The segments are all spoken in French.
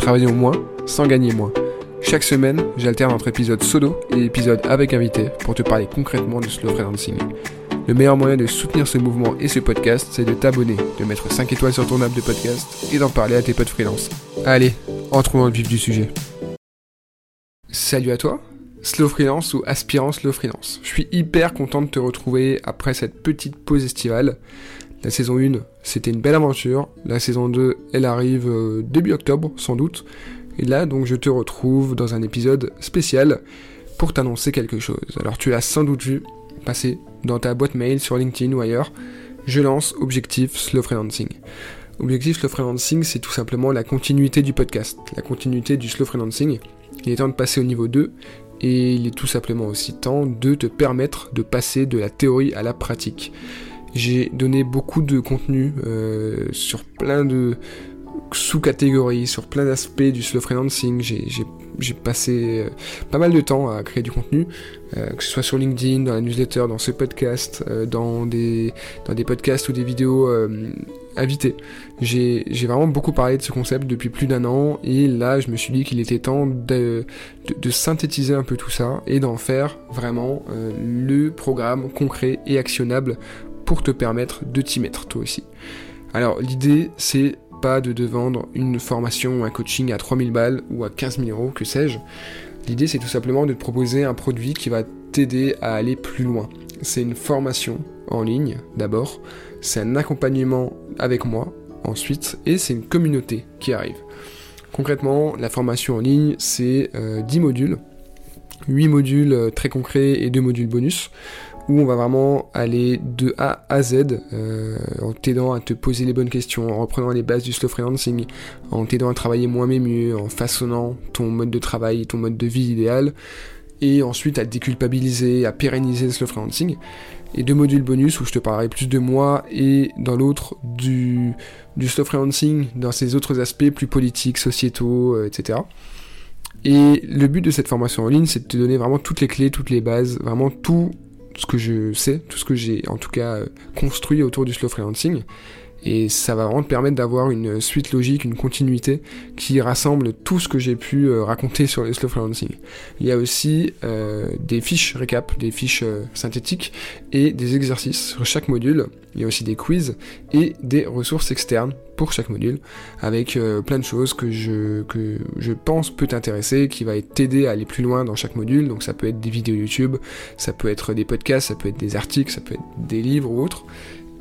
Travaillons moins sans gagner moins. Chaque semaine, j'alterne entre épisodes solo et épisodes avec invité pour te parler concrètement du slow freelancing. Le meilleur moyen de soutenir ce mouvement et ce podcast, c'est de t'abonner, de mettre 5 étoiles sur ton app de podcast et d'en parler à tes potes freelance. Allez, entrons dans le vif du sujet. Salut à toi, slow freelance ou aspirant slow freelance. Je suis hyper content de te retrouver après cette petite pause estivale. La saison 1, c'était une belle aventure. La saison 2, elle arrive euh, début octobre, sans doute. Et là, donc, je te retrouve dans un épisode spécial pour t'annoncer quelque chose. Alors, tu l'as sans doute vu passer dans ta boîte mail sur LinkedIn ou ailleurs. Je lance Objectif Slow Freelancing. Objectif Slow Freelancing, c'est tout simplement la continuité du podcast, la continuité du Slow Freelancing. Il est temps de passer au niveau 2 et il est tout simplement aussi temps de te permettre de passer de la théorie à la pratique. J'ai donné beaucoup de contenu euh, sur plein de sous-catégories, sur plein d'aspects du slow freelancing. J'ai passé euh, pas mal de temps à créer du contenu, euh, que ce soit sur LinkedIn, dans la newsletter, dans ce podcast, dans, des, dans des podcasts ou des vidéos invitées. J'ai vraiment beaucoup parlé de ce concept depuis plus d'un an et là je me suis dit qu'il était temps de, de, synthétiser un peu tout ça et d'en faire vraiment le programme concret et actionnable pour te permettre de t'y mettre toi aussi. Alors l'idée c'est pas de te vendre une formation ou un coaching à 3000 balles ou à 15 000 euros, que sais-je. L'idée c'est tout simplement de te proposer un produit qui va t'aider à aller plus loin. C'est une formation en ligne d'abord, c'est un accompagnement avec moi ensuite et c'est une communauté qui arrive. Concrètement, la formation en ligne c'est 10 euh, modules, 8 modules euh, très concrets et 2 modules bonus où on va vraiment aller de A à Z euh, en t'aidant à te poser les bonnes questions, en reprenant les bases du slow freelancing, en t'aidant à travailler moins mais mieux, en façonnant ton mode de travail, ton mode de vie idéal, et ensuite à déculpabiliser, à pérenniser le slow freelancing. Et deux modules bonus où je te parlerai plus de moi et dans l'autre du, du slow freelancing dans ses autres aspects plus politiques, sociétaux, euh, etc. Et le but de cette formation en ligne, c'est de te donner vraiment toutes les clés, toutes les bases, vraiment tout ce que je sais, tout ce que j'ai en tout cas euh, construit autour du slow freelancing. Et ça va vraiment te permettre d'avoir une suite logique, une continuité qui rassemble tout ce que j'ai pu euh, raconter sur le slow freelancing. Il y a aussi euh, des fiches récap, des fiches synthétiques et des exercices sur chaque module. Il y a aussi des quiz et des ressources externes pour chaque module, avec euh, plein de choses que je, que je pense peut t'intéresser, qui va t'aider à aller plus loin dans chaque module. Donc ça peut être des vidéos YouTube, ça peut être des podcasts, ça peut être des articles, ça peut être des livres ou autres.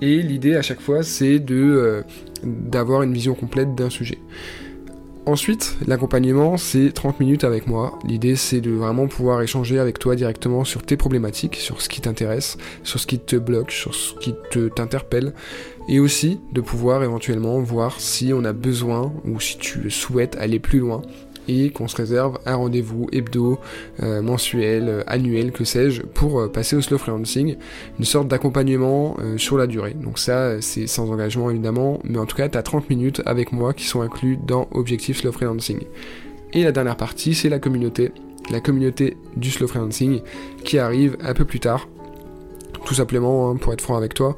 Et l'idée à chaque fois, c'est euh, d'avoir une vision complète d'un sujet. Ensuite, l'accompagnement, c'est 30 minutes avec moi. L'idée, c'est de vraiment pouvoir échanger avec toi directement sur tes problématiques, sur ce qui t'intéresse, sur ce qui te bloque, sur ce qui te t'interpelle, et aussi de pouvoir éventuellement voir si on a besoin ou si tu souhaites aller plus loin et qu'on se réserve un rendez-vous hebdo, euh, mensuel, euh, annuel, que sais-je, pour euh, passer au slow freelancing, une sorte d'accompagnement sur la durée. Donc ça, c'est sans engagement évidemment, mais en tout cas, tu as 30 minutes avec moi qui sont inclus dans Objectif Slow Freelancing. Et la dernière partie, c'est la communauté, la communauté du slow freelancing qui arrive un peu plus tard. Tout simplement, hein, pour être franc avec toi,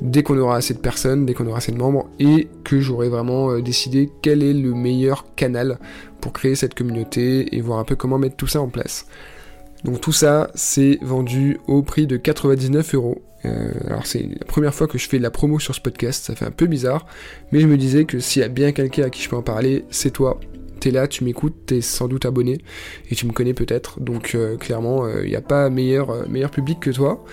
dès qu'on aura assez de personnes, dès qu'on aura assez de membres, et que j'aurai vraiment euh, décidé quel est le meilleur canal pour créer cette communauté et voir un peu comment mettre tout ça en place. Donc tout ça, c'est vendu au prix de 99 euros. Euh, alors c'est la première fois que je fais la promo sur ce podcast, ça fait un peu bizarre, mais je me disais que s'il y a bien quelqu'un à qui je peux en parler, c'est toi t'es là, tu m'écoutes, t'es sans doute abonné et tu me connais peut-être. Donc euh, clairement, il euh, n'y a pas meilleur, euh, meilleur public que toi.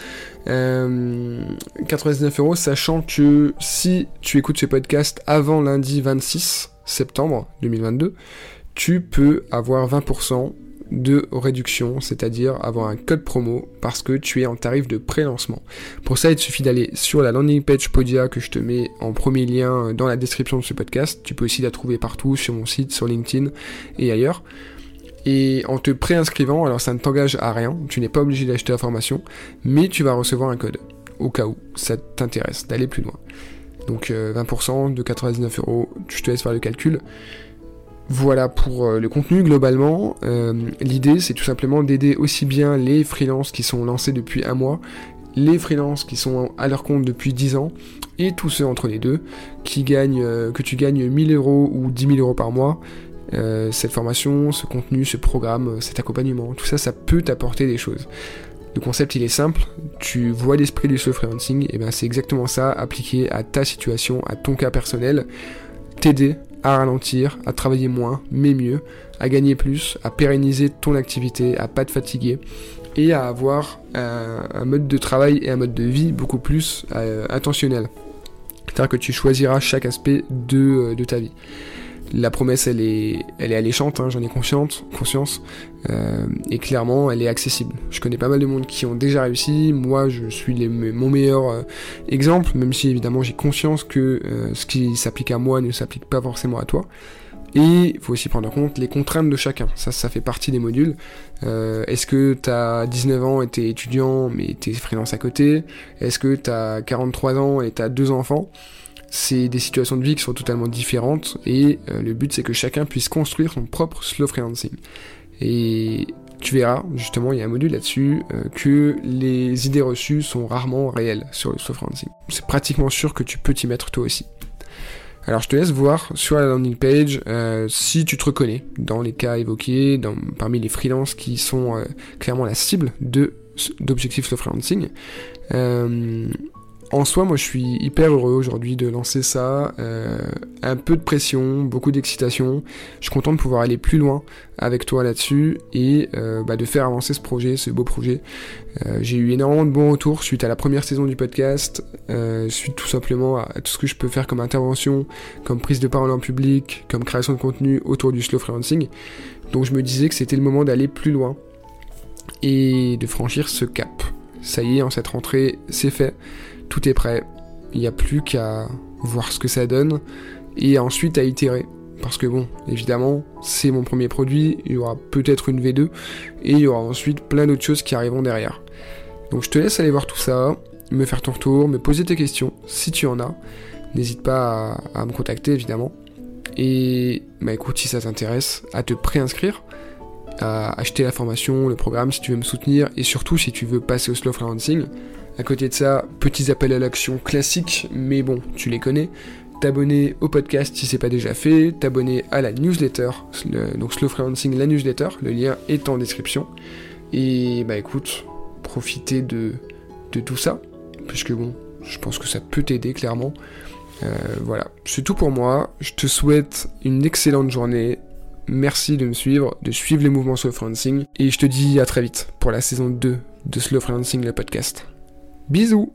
99 euros, sachant que si tu écoutes ce podcast avant lundi 26 septembre 2022, tu peux avoir 20% de réduction, c'est-à-dire avoir un code promo parce que tu es en tarif de pré-lancement. Pour ça, il te suffit d'aller sur la landing page Podia que je te mets en premier lien dans la description de ce podcast. Tu peux aussi la trouver partout sur mon site, sur LinkedIn et ailleurs. Et en te préinscrivant, alors ça ne t'engage à rien, tu n'es pas obligé d'acheter la formation, mais tu vas recevoir un code au cas où ça t'intéresse d'aller plus loin. Donc 20% euh, de 99 euros, je te laisse faire le calcul. Voilà pour euh, le contenu globalement. Euh, l'idée c'est tout simplement d'aider aussi bien les freelances qui sont lancés depuis un mois, les freelances qui sont à leur compte depuis 10 ans, et tous ceux entre les deux qui gagnent, que tu gagnes 1000 euros ou 10 000 euros par mois. cette formation, ce contenu, ce programme, cet accompagnement, tout ça, ça peut t'apporter des choses. Le concept il est simple, tu vois l'esprit du slow freelancing, et ben c'est exactement ça appliqué à ta situation, à ton cas personnel, t'aider à ralentir, à travailler moins, mais mieux, à gagner plus, à pérenniser ton activité, à pas te fatiguer et à avoir un, mode de travail et un mode de vie beaucoup plus euh, intentionnel. C'est-à-dire que tu choisiras chaque aspect de, euh, de ta vie la promesse, elle est, elle est alléchante, hein, j'en ai conscience, conscience euh, et clairement, elle est accessible. Je connais pas mal de monde qui ont déjà réussi. Moi, je suis mon meilleur euh, exemple, même si évidemment j'ai conscience que euh, ce qui s'applique à moi ne s'applique pas forcément à toi. Et il faut aussi prendre en compte les contraintes de chacun. Ça, ça fait partie des modules. Est-ce que tu as 19 ans et t'es étudiant mais t'es freelance à côté? Est-ce que tu as 43 ans et t'as deux enfants? C'est des situations de vie qui sont totalement différentes et euh, le but c'est que chacun puisse construire son propre slow freelancing. Et tu verras, justement, il y a un module là-dessus, euh, que les idées reçues sont rarement réelles sur le slow freelancing. C'est pratiquement sûr que tu peux t'y mettre toi aussi. Alors je te laisse voir sur la landing page euh, si tu te reconnais dans les cas évoqués, parmi les freelances qui sont clairement la cible de d'objectifs slow freelancing. En soi, moi je suis hyper heureux aujourd'hui de lancer ça. Euh, un peu de pression, beaucoup d'excitation. Je suis content de pouvoir aller plus loin avec toi là-dessus et euh, bah, de faire avancer ce projet, ce beau projet. Euh, j'ai eu énormément de bons retours suite à la première saison du podcast, suite tout simplement à, tout ce que je peux faire comme intervention, comme prise de parole en public, comme création de contenu autour du slow freelancing. Donc je me disais que c'était le moment d'aller plus loin et de franchir ce cap. Ça y est, en cette rentrée, c'est fait tout est prêt. Il n'y a plus qu'à voir ce que ça donne et ensuite à itérer. Parce que bon, évidemment, c'est mon premier produit, il y aura peut-être une V2 et il y aura ensuite plein d'autres choses qui arriveront derrière. Donc je te laisse aller voir tout ça, me faire ton retour, me poser tes questions si tu en as. N'hésite pas à, me contacter évidemment. Et bah écoute, si ça t'intéresse, à te préinscrire, à acheter la formation, le programme si tu veux me soutenir et surtout si tu veux passer au slow freelancing. À côté de ça, petits appels à l'action classiques, mais bon, tu les connais. T'abonner au podcast si c'est pas déjà fait, t'abonner à la newsletter, donc Slow Freelancing, la newsletter, le lien est en description. Et bah écoute, profitez de, de tout ça, puisque bon, je pense que ça peut t'aider clairement. Euh, voilà, c'est tout pour moi. Je te souhaite une excellente journée. Merci de me suivre, de suivre les mouvements Slow Freelancing. Et je te dis à très vite pour la saison 2 de Slow Freelancing, le podcast. Bisous